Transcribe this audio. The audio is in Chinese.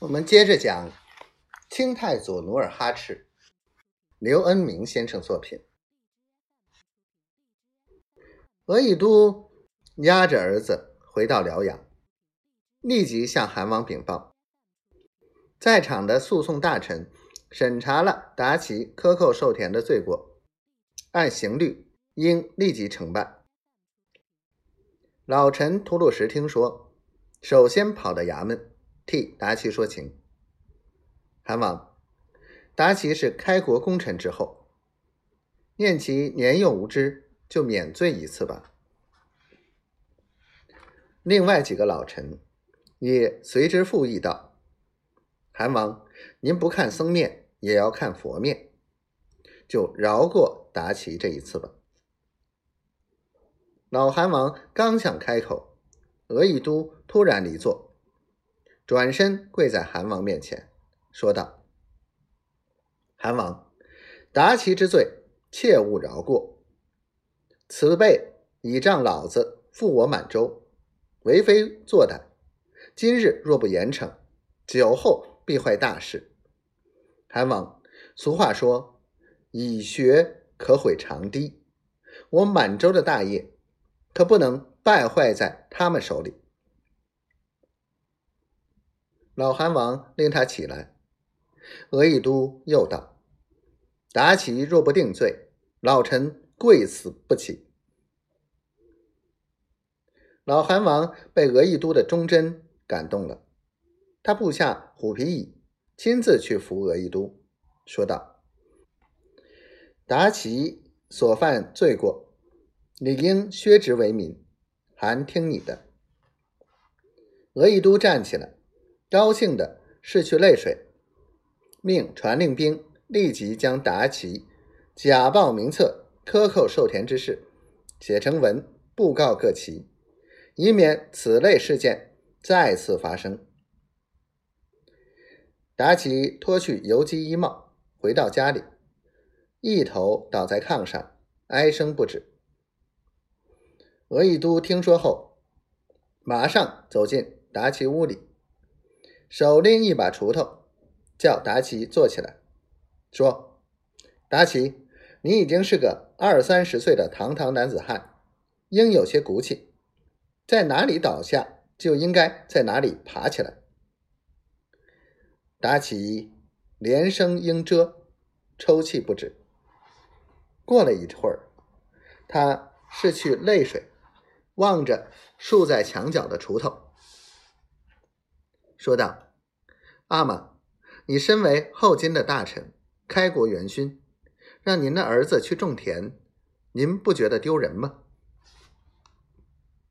我们接着讲清太祖努尔哈赤，刘恩明先生作品。额亦都押着儿子回到辽阳，立即向韩王禀报。在场的诉讼大臣审查了达奇克扣寿田的罪过，按刑律应立即惩办。老臣吐鲁什听说，首先跑到衙门。替达奇说情，韩王，达奇是开国功臣之后，念其年幼无知，就免罪一次吧。另外几个老臣也随之附议道：“韩王，您不看僧面，也要看佛面，就饶过达奇这一次吧。”老韩王刚想开口，额亦都突然离座。转身跪在韩王面前，说道：“韩王，达其之罪，切勿饶过。此辈倚仗老子负我满洲，为非作歹。今日若不严惩，酒后必坏大事。韩王，俗话说，以学可毁长堤，我满洲的大业，可不能败坏在他们手里。”老韩王令他起来，额亦都又道：“达奇若不定罪，老臣跪死不起。”老韩王被额亦都的忠贞感动了，他部下虎皮乙亲自去扶额亦都，说道：“达奇所犯罪过，理应削职为民，还听你的。”额亦都站起来。高兴的拭去泪水，命传令兵立即将达奇假报名册、克扣授田之事写成文，布告各旗，以免此类事件再次发生。达奇脱去游击衣帽，回到家里，一头倒在炕上，哀声不止。额亦都听说后，马上走进达奇屋里。手拎一把锄头，叫达奇坐起来，说：“达奇，你已经是个二三十岁的堂堂男子汉，应有些骨气，在哪里倒下就应该在哪里爬起来。”达奇连声应遮，抽泣不止。过了一会儿，他拭去泪水，望着竖在墙角的锄头。说道：“阿玛，你身为后金的大臣，开国元勋，让您的儿子去种田，您不觉得丢人吗？”